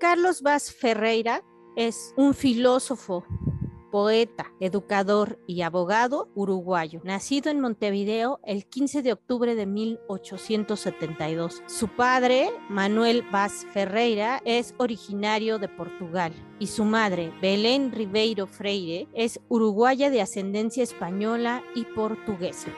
Carlos Vaz Ferreira es un filósofo, poeta, educador y abogado uruguayo, nacido en Montevideo el 15 de octubre de 1872. Su padre, Manuel Vaz Ferreira, es originario de Portugal y su madre, Belén Ribeiro Freire, es uruguaya de ascendencia española y portuguesa.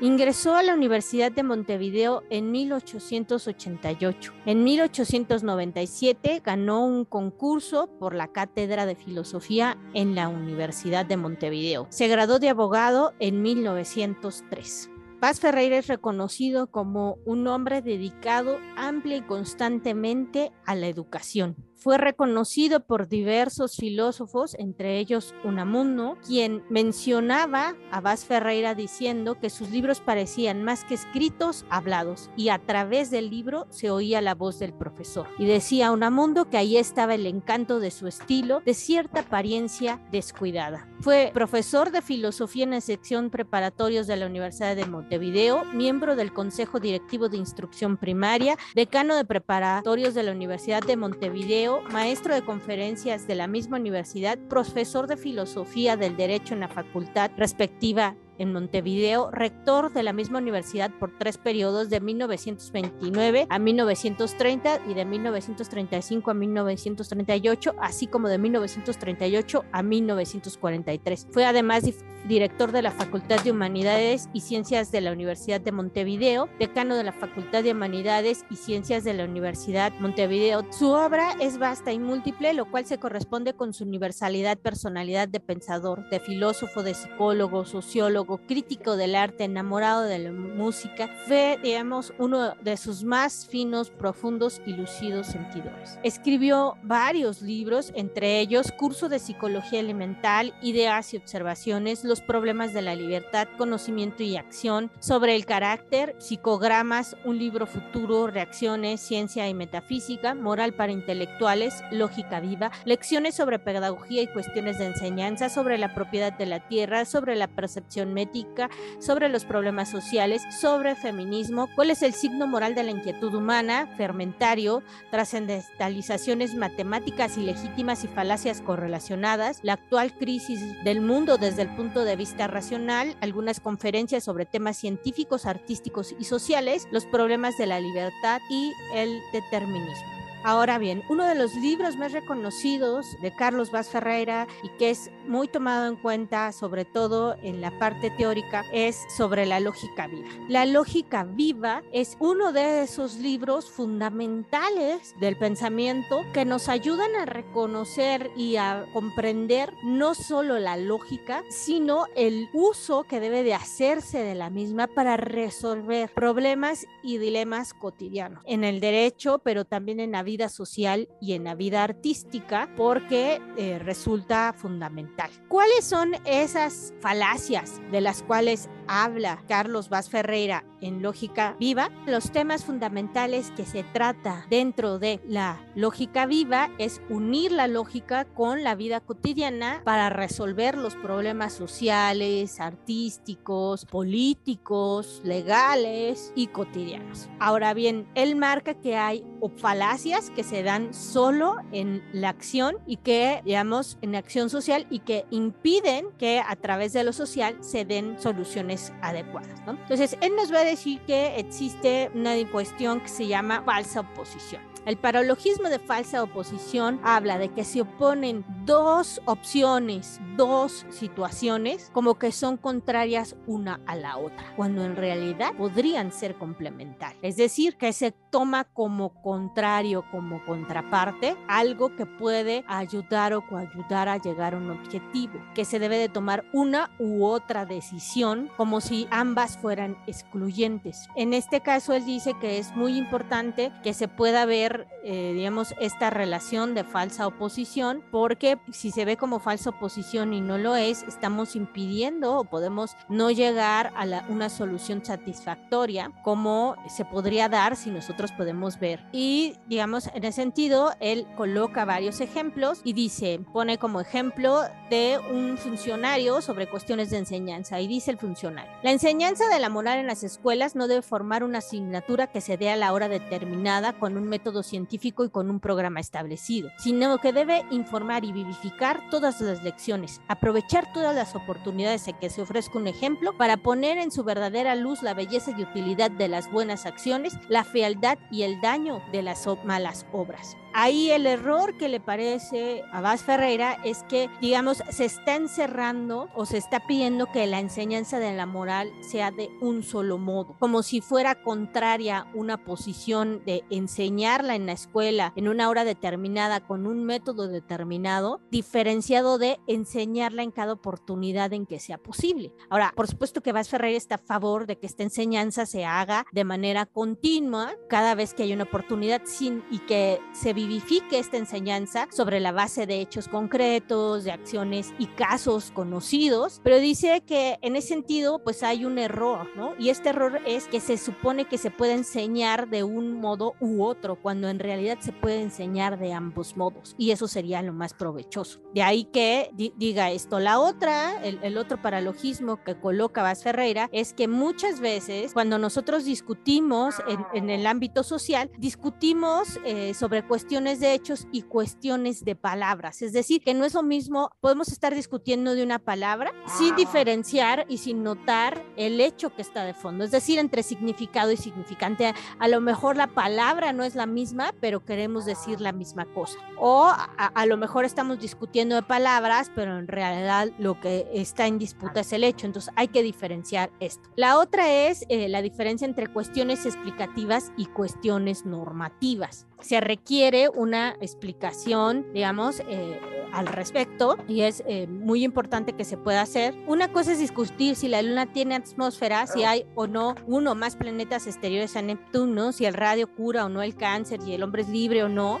Ingresó a la Universidad de Montevideo en 1888. En 1897 ganó un concurso por la Cátedra de Filosofía en la Universidad de Montevideo. Se graduó de abogado en 1903. Paz Ferreira es reconocido como un hombre dedicado amplia y constantemente a la educación fue reconocido por diversos filósofos, entre ellos Unamuno, quien mencionaba a Vaz Ferreira diciendo que sus libros parecían más que escritos, hablados, y a través del libro se oía la voz del profesor. Y decía Unamuno que ahí estaba el encanto de su estilo, de cierta apariencia descuidada. Fue profesor de filosofía en la sección preparatorios de la Universidad de Montevideo, miembro del Consejo Directivo de Instrucción Primaria, decano de preparatorios de la Universidad de Montevideo, maestro de conferencias de la misma universidad, profesor de filosofía del derecho en la facultad respectiva en Montevideo, rector de la misma universidad por tres periodos de 1929 a 1930 y de 1935 a 1938, así como de 1938 a 1943. Fue además director de la Facultad de Humanidades y Ciencias de la Universidad de Montevideo, decano de la Facultad de Humanidades y Ciencias de la Universidad Montevideo. Su obra es vasta y múltiple, lo cual se corresponde con su universalidad, personalidad de pensador, de filósofo, de psicólogo, sociólogo, crítico del arte, enamorado de la música, fue, digamos, uno de sus más finos, profundos y lucidos sentidores. Escribió varios libros, entre ellos Curso de Psicología Elemental, Ideas y Observaciones, Los Problemas de la Libertad, Conocimiento y Acción, Sobre el Carácter, Psicogramas, Un Libro Futuro, Reacciones, Ciencia y Metafísica, Moral para Intelectuales, Lógica Viva, Lecciones sobre Pedagogía y Cuestiones de Enseñanza, sobre la propiedad de la tierra, sobre la percepción sobre los problemas sociales, sobre feminismo, cuál es el signo moral de la inquietud humana, fermentario, trascendentalizaciones matemáticas ilegítimas y falacias correlacionadas, la actual crisis del mundo desde el punto de vista racional, algunas conferencias sobre temas científicos, artísticos y sociales, los problemas de la libertad y el determinismo. Ahora bien, uno de los libros más reconocidos de Carlos Vaz Ferreira y que es muy tomado en cuenta, sobre todo en la parte teórica, es sobre la lógica viva. La lógica viva es uno de esos libros fundamentales del pensamiento que nos ayudan a reconocer y a comprender no solo la lógica, sino el uso que debe de hacerse de la misma para resolver problemas y dilemas cotidianos en el derecho, pero también en la vida social y en la vida artística porque eh, resulta fundamental. ¿Cuáles son esas falacias de las cuales habla Carlos Vaz Ferreira en Lógica Viva, los temas fundamentales que se trata dentro de la lógica viva es unir la lógica con la vida cotidiana para resolver los problemas sociales, artísticos, políticos, legales y cotidianos. Ahora bien, él marca que hay falacias que se dan solo en la acción y que, digamos, en acción social y que impiden que a través de lo social se den soluciones adecuadas. Entonces, él nos va a decir que existe una cuestión que se llama falsa oposición. El paralogismo de falsa oposición habla de que se oponen dos opciones, dos situaciones, como que son contrarias una a la otra, cuando en realidad podrían ser complementarias. Es decir, que se toma como contrario, como contraparte, algo que puede ayudar o coayudar a llegar a un objetivo, que se debe de tomar una u otra decisión como si ambas fueran excluyentes. En este caso, él dice que es muy importante que se pueda ver, eh, digamos, esta relación de falsa oposición, porque si se ve como falsa oposición y no lo es, estamos impidiendo o podemos no llegar a una solución satisfactoria como se podría dar si nosotros podemos ver. Y, digamos, en ese sentido, él coloca varios ejemplos y dice, pone como ejemplo de un funcionario sobre cuestiones de enseñanza y dice el funcionario, la enseñanza de la moral en las escuelas no debe formar una asignatura que se dé a la hora determinada con un método científico y con un programa establecido, sino que debe informar y vivificar todas las lecciones, aprovechar todas las oportunidades en que se ofrezca un ejemplo para poner en su verdadera luz la belleza y utilidad de las buenas acciones, la fealdad y el daño de las malas obras. Ahí el error que le parece a Vaz Ferreira es que, digamos, se está encerrando o se está pidiendo que la enseñanza de la moral sea de un solo modo, como si fuera contraria una posición de enseñarla en la escuela en una hora determinada con un método determinado, diferenciado de enseñarla en cada oportunidad en que sea posible. Ahora, por supuesto que Vaz Ferreira está a favor de que esta enseñanza se haga de manera continua cada vez que hay una oportunidad y que se vive vivifique esta enseñanza sobre la base de hechos concretos, de acciones y casos conocidos, pero dice que en ese sentido pues hay un error, ¿no? Y este error es que se supone que se puede enseñar de un modo u otro, cuando en realidad se puede enseñar de ambos modos y eso sería lo más provechoso. De ahí que diga esto. La otra, el, otro paralogismo que coloca Vaz Ferreira es que muchas veces cuando nosotros discutimos en, el ámbito social, discutimos eh, sobre cuestiones de hechos y cuestiones de palabras. Es decir, que no es lo mismo, podemos estar discutiendo de una palabra sin ah. diferenciar y sin notar el hecho que está de fondo. Es decir, entre significado y significante. A lo mejor la palabra no es la misma, pero queremos decir la misma cosa. O a, lo mejor estamos discutiendo de palabras, pero en realidad lo que está en disputa es el hecho. Entonces hay que diferenciar esto. La otra es eh, la diferencia entre cuestiones explicativas y cuestiones normativas se requiere una explicación, digamos, eh, al respecto y es eh, muy importante que se pueda hacer. Una cosa es discutir si la Luna tiene atmósfera, si hay o no uno o más planetas exteriores a Neptuno, si el radio cura o no el cáncer, si el hombre es libre o no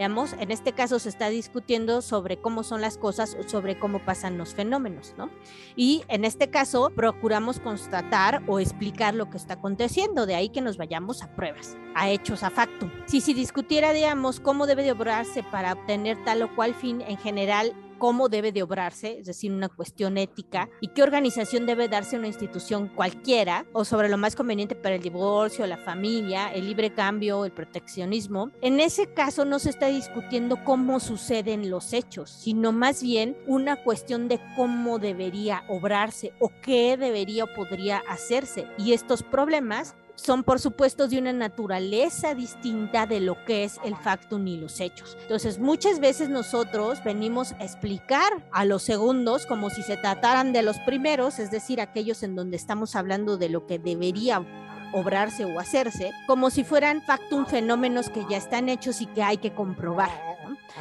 Veamos, en este caso se está discutiendo sobre cómo son las cosas sobre cómo pasan los fenómenos, ¿no? Y en este caso procuramos constatar o explicar lo que está aconteciendo, de ahí que nos vayamos a pruebas, a hechos, a factum. Si se discutiera, digamos, cómo debe de obrarse para obtener tal o cual fin, en general cómo debe de obrarse, es decir, una cuestión ética, y qué organización debe darse una institución cualquiera, o sobre lo más conveniente para el divorcio, la familia, el libre cambio, el proteccionismo. En ese caso no se está discutiendo cómo suceden los hechos, sino más bien una cuestión de cómo debería obrarse o qué debería o podría hacerse. Y estos problemas son por supuesto de una naturaleza distinta de lo que es el factum y los hechos. Entonces muchas veces nosotros venimos a explicar a los segundos como si se trataran de los primeros, es decir, aquellos en donde estamos hablando de lo que debería obrarse o hacerse, como si fueran factum fenómenos que ya están hechos y que hay que comprobar.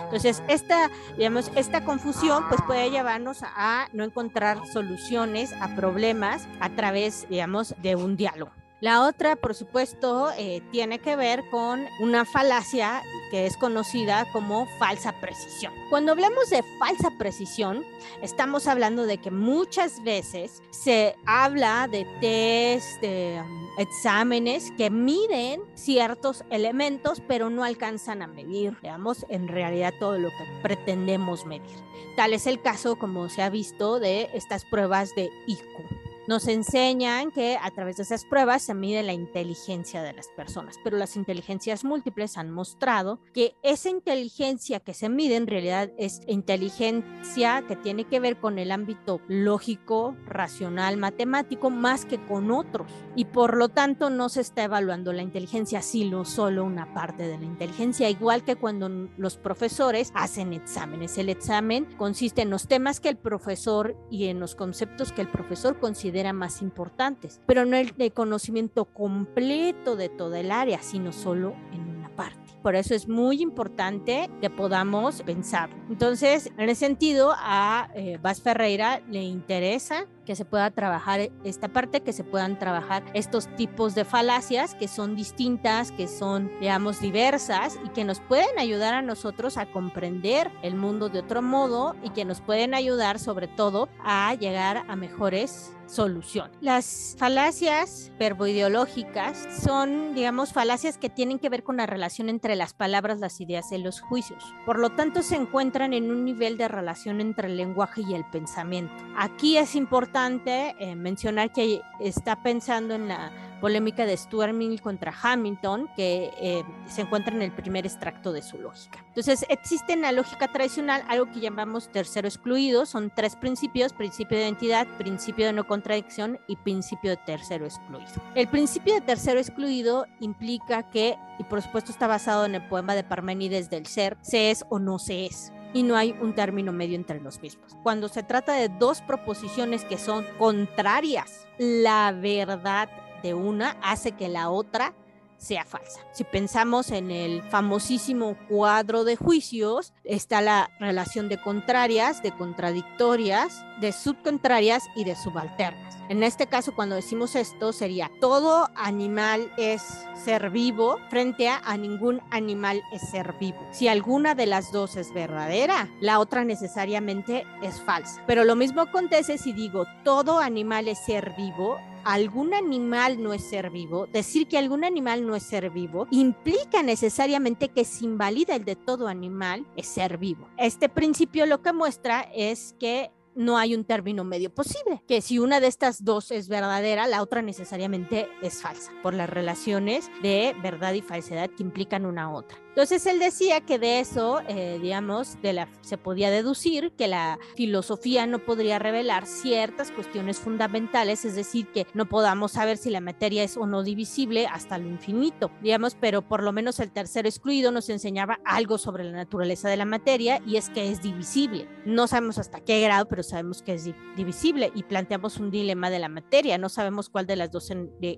Entonces, esta, digamos, esta confusión pues puede llevarnos a no encontrar soluciones a problemas a través, digamos, de un diálogo. La otra, por supuesto, eh, tiene que ver con una falacia que es conocida como falsa precisión. Cuando hablamos de falsa precisión, estamos hablando de que muchas veces se habla de test, de um, exámenes que miden ciertos elementos, pero no alcanzan a medir, digamos, en realidad todo lo que pretendemos medir. Tal es el caso, como se ha visto, de estas pruebas de IQ nos enseñan que a través de esas pruebas se mide la inteligencia de las personas, pero las inteligencias múltiples han mostrado que esa inteligencia que se mide en realidad es inteligencia que tiene que ver con el ámbito lógico, racional, matemático, más que con otros. Y por lo tanto no se está evaluando la inteligencia, sino solo una parte de la inteligencia, igual que cuando los profesores hacen exámenes. El examen consiste en los temas que el profesor y en los conceptos que el profesor considera eran más importantes, pero no el conocimiento completo de toda el área, sino solo en una parte. Por eso es muy importante que podamos pensar. Entonces, en ese sentido, a eh, Vaz Ferreira le interesa que se pueda trabajar esta parte, que se puedan trabajar estos tipos de falacias que son distintas, que son, digamos, diversas y que nos pueden ayudar a nosotros a comprender el mundo de otro modo y que nos pueden ayudar sobre todo a llegar a mejores solución. Las falacias verboideológicas son, digamos, falacias que tienen que ver con la relación entre las palabras, las ideas y los juicios. Por lo tanto, se encuentran en un nivel de relación entre el lenguaje y el pensamiento. Aquí es importante eh, mencionar que está pensando en la polémica de Stuart Mill contra Hamilton, que eh, se encuentra en el primer extracto de su lógica. Entonces, existe en la lógica tradicional algo que llamamos tercero excluido, son tres principios, principio de identidad, principio de no contradicción y principio de tercero excluido. El principio de tercero excluido implica que, y por supuesto está basado en el poema de Parménides del ser, se es o no se es y no hay un término medio entre los mismos. Cuando se trata de dos proposiciones que son contrarias, la verdad de una hace que la otra sea falsa. Si pensamos en el famosísimo cuadro de juicios, está la relación de contrarias, de contradictorias, de subcontrarias y de subalternas. En este caso, cuando decimos esto, sería todo animal es ser vivo frente a, a ningún animal es ser vivo. Si alguna de las dos es verdadera, la otra necesariamente es falsa. Pero lo mismo acontece si digo todo animal es ser vivo, algún animal no es ser vivo, decir que algún animal no es ser vivo, implica necesariamente que se invalida el de todo animal es ser vivo. Este principio lo que muestra es que no hay un término medio posible, que si una de estas dos es verdadera, la otra necesariamente es falsa, por las relaciones de verdad y falsedad que implican una a otra. Entonces él decía que de eso, eh, digamos, se podía deducir que la filosofía no podría revelar ciertas cuestiones fundamentales, es decir, que no podamos saber si la materia es o no divisible hasta lo infinito, digamos, pero por lo menos el tercero excluido nos enseñaba algo sobre la naturaleza de la materia y es que es divisible. No sabemos hasta qué grado, pero sabemos que es divisible y planteamos un dilema de la materia. No sabemos cuál de las dos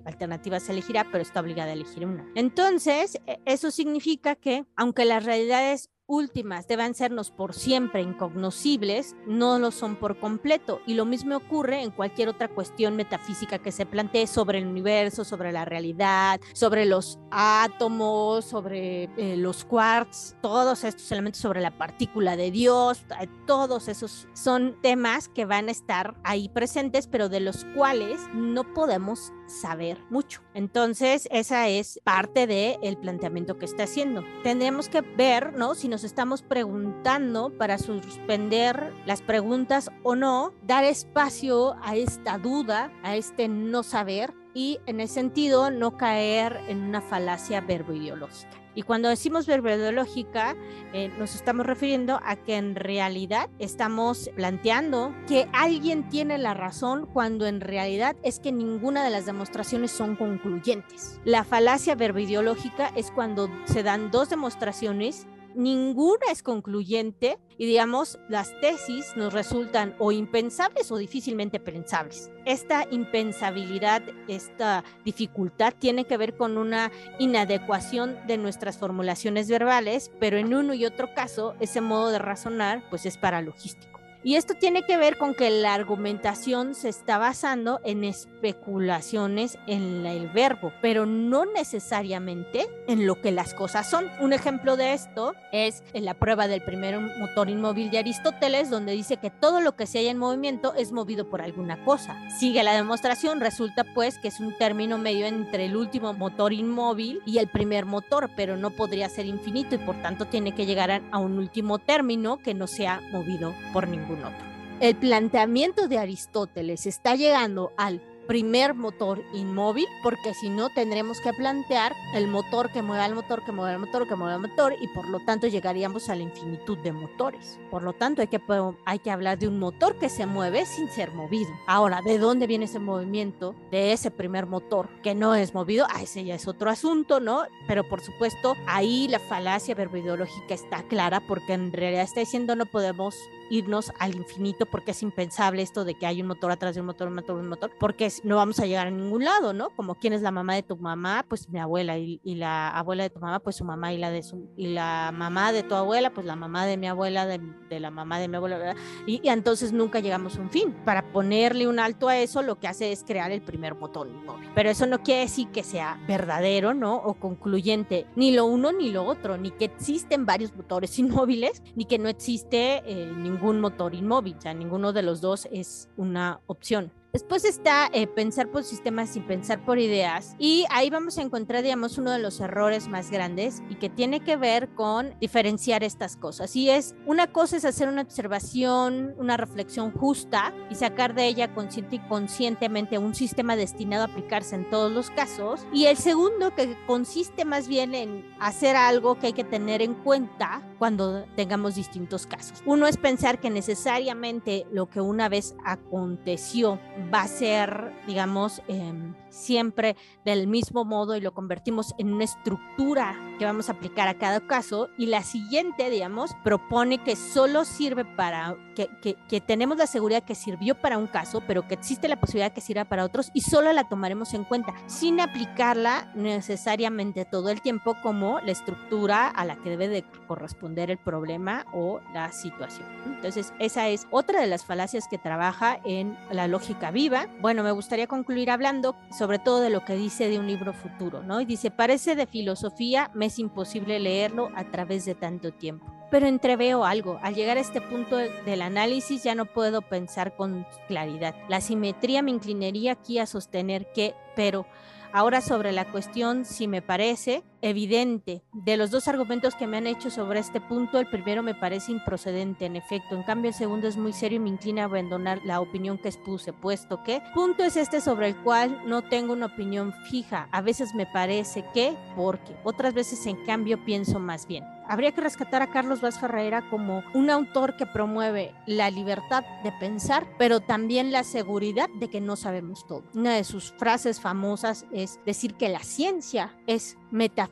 alternativas se elegirá, pero está obligada a elegir una. Entonces, e, eso significa que aunque las realidades últimas deban sernos por siempre incognoscibles, no lo son por completo. Y lo mismo ocurre en cualquier otra cuestión metafísica que se plantee sobre el universo, sobre la realidad, sobre los átomos, sobre eh, los quarks, todos estos elementos sobre la partícula de Dios, eh, todos esos son temas que van a estar ahí presentes, pero de los cuales no podemos saber mucho. Entonces, esa es parte del el planteamiento que está haciendo. Tendríamos que ver, ¿no? Nos estamos preguntando para suspender las preguntas o no, dar espacio a esta duda, a este no saber y en ese sentido no caer en una falacia verboideológica. Y cuando decimos verboideológica, eh, nos estamos refiriendo a que en realidad estamos planteando que alguien tiene la razón cuando en realidad es que ninguna de las demostraciones son concluyentes. La falacia verboideológica es cuando se dan dos demostraciones ninguna es concluyente y digamos las tesis nos resultan o impensables o difícilmente pensables. Esta impensabilidad, esta dificultad tiene que ver con una inadecuación de nuestras formulaciones verbales, pero en uno y otro caso ese modo de razonar pues es paralogístico. Y esto tiene que ver con que la argumentación se está basando en especulaciones en el verbo, pero no necesariamente en lo que las cosas son. Un ejemplo de esto es en la prueba del primer motor inmóvil de Aristóteles, donde dice que todo lo que se halla en movimiento es movido por alguna cosa. Sigue la demostración, resulta pues que es un término medio entre el último motor inmóvil y el primer motor, pero no podría ser infinito y por tanto tiene que llegar a un último término que no sea movido por ningún otro. El planteamiento de Aristóteles está llegando al primer motor inmóvil, porque si no tendremos que plantear el motor que mueva el motor, que mueva el motor, que mueva el motor, y por lo tanto llegaríamos a la infinitud de motores. Por lo tanto, hay que, hay que hablar de un motor que se mueve sin ser movido. Ahora, ¿de dónde viene ese movimiento de ese primer motor que no es movido? Ah, ese ya es otro asunto, ¿no? Pero por supuesto, ahí la falacia verboideológica está clara, porque en realidad está diciendo no podemos irnos al infinito porque es impensable esto de que hay un motor atrás de un motor, un motor, un motor, porque no vamos a llegar a ningún lado, ¿no? Como quién es la mamá de tu mamá, pues mi abuela y, la abuela de tu mamá, pues su mamá y la de su y la mamá de tu abuela, pues la mamá de mi abuela, de, de la mamá de mi abuela, y, entonces nunca llegamos a un fin. Para ponerle un alto a eso, lo que hace es crear el primer motor inmóvil. Pero eso no quiere decir que sea verdadero, ¿no? O concluyente, ni lo uno ni lo otro, ni que existen varios motores inmóviles, ni que no existe eh, ningún motor inmóvil, sea, ninguno de los dos es una opción. Después está eh, pensar por sistemas sin pensar por ideas y ahí vamos a encontrar, digamos, uno de los errores más grandes y que tiene que ver con diferenciar estas cosas. Y es, una cosa es hacer una observación, una reflexión justa y sacar de ella consciente y conscientemente un sistema destinado a aplicarse en todos los casos. Y el segundo que consiste más bien en hacer algo que hay que tener en cuenta cuando tengamos distintos casos. Uno es pensar que necesariamente lo que una vez aconteció va a ser, digamos, em, siempre del mismo modo y lo convertimos en una estructura que vamos a aplicar a cada caso y la siguiente, digamos, propone que solo sirve para, que, que, tenemos la seguridad que sirvió para un caso, pero que existe la posibilidad que sirva para otros y solo la tomaremos en cuenta sin aplicarla necesariamente todo el tiempo como la estructura a la que debe de corresponder el problema o la situación. Entonces, esa es otra de las falacias que trabaja en la lógica viva. Bueno, me gustaría concluir hablando sobre todo de lo que dice de un libro futuro, ¿no? Y dice, parece de filosofía, me es imposible leerlo a través de tanto tiempo. Pero entreveo algo, al llegar a este punto del análisis ya no puedo pensar con claridad. La simetría me inclinaría aquí a sostener que, pero Ahora sobre la cuestión, si me parece evidente, de los dos argumentos que me han hecho sobre este punto, el primero me parece improcedente, en efecto. En cambio, el segundo es muy serio y me inclina a abandonar la opinión que expuse, puesto que punto es este sobre el cual no tengo una opinión fija. A veces me parece que, porque, otras veces en cambio pienso más bien habría que rescatar a Carlos Vaz Ferreira como un autor que promueve la libertad de pensar, pero también la seguridad de que no sabemos todo. Una de sus frases famosas es decir que la ciencia es metafísica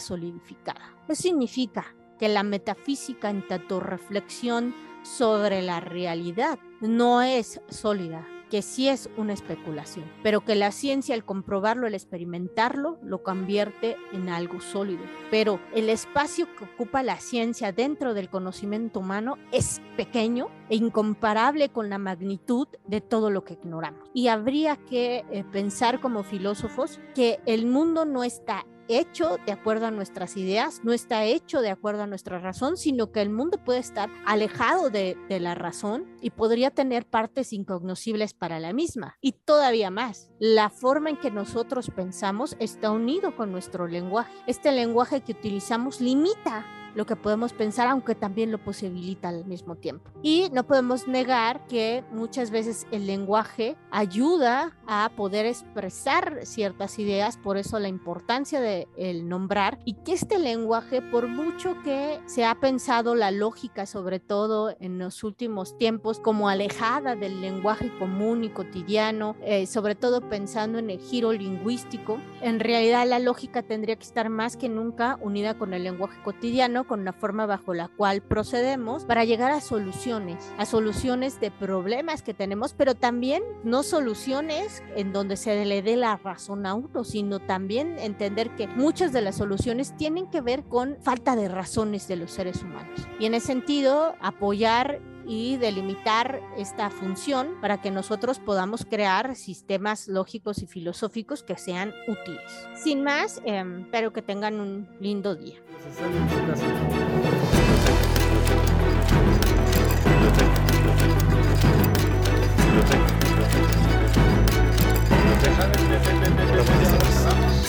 solidificada. Eso significa que la metafísica en tanto reflexión sobre la realidad no es sólida, que sí es una especulación, pero que la ciencia al comprobarlo, al experimentarlo, lo convierte en algo sólido. Pero el espacio que ocupa la ciencia dentro del conocimiento humano es pequeño e incomparable con la magnitud de todo lo que ignoramos. Y habría que eh, pensar como filósofos que el mundo no está hecho de acuerdo a nuestras ideas, no está hecho de acuerdo a nuestra razón, sino que el mundo puede estar alejado de, la razón y podría tener partes incognoscibles para la misma. Y todavía más, la forma en que nosotros pensamos está unido con nuestro lenguaje. Este lenguaje que utilizamos limita lo que podemos pensar, aunque también lo posibilita al mismo tiempo. Y no podemos negar que muchas veces el lenguaje ayuda a poder expresar ciertas ideas, por eso la importancia de el nombrar y que este lenguaje, por mucho que se ha pensado la lógica, sobre todo en los últimos tiempos, como alejada del lenguaje común y cotidiano, eh, sobre todo pensando en el giro lingüístico, en realidad la lógica tendría que estar más que nunca unida con el lenguaje cotidiano con la forma bajo la cual procedemos para llegar a soluciones, a soluciones de problemas que tenemos, pero también no soluciones en donde se le dé la razón a uno, sino también entender que muchas de las soluciones tienen que ver con falta de razones de los seres humanos. Y en ese sentido, apoyar y delimitar esta función para que nosotros podamos crear sistemas lógicos y filosóficos que sean útiles. Sin más, em, espero que tengan un lindo día.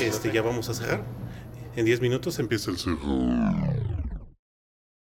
Este, ya vamos a cerrar. En 10 minutos empieza el cerro.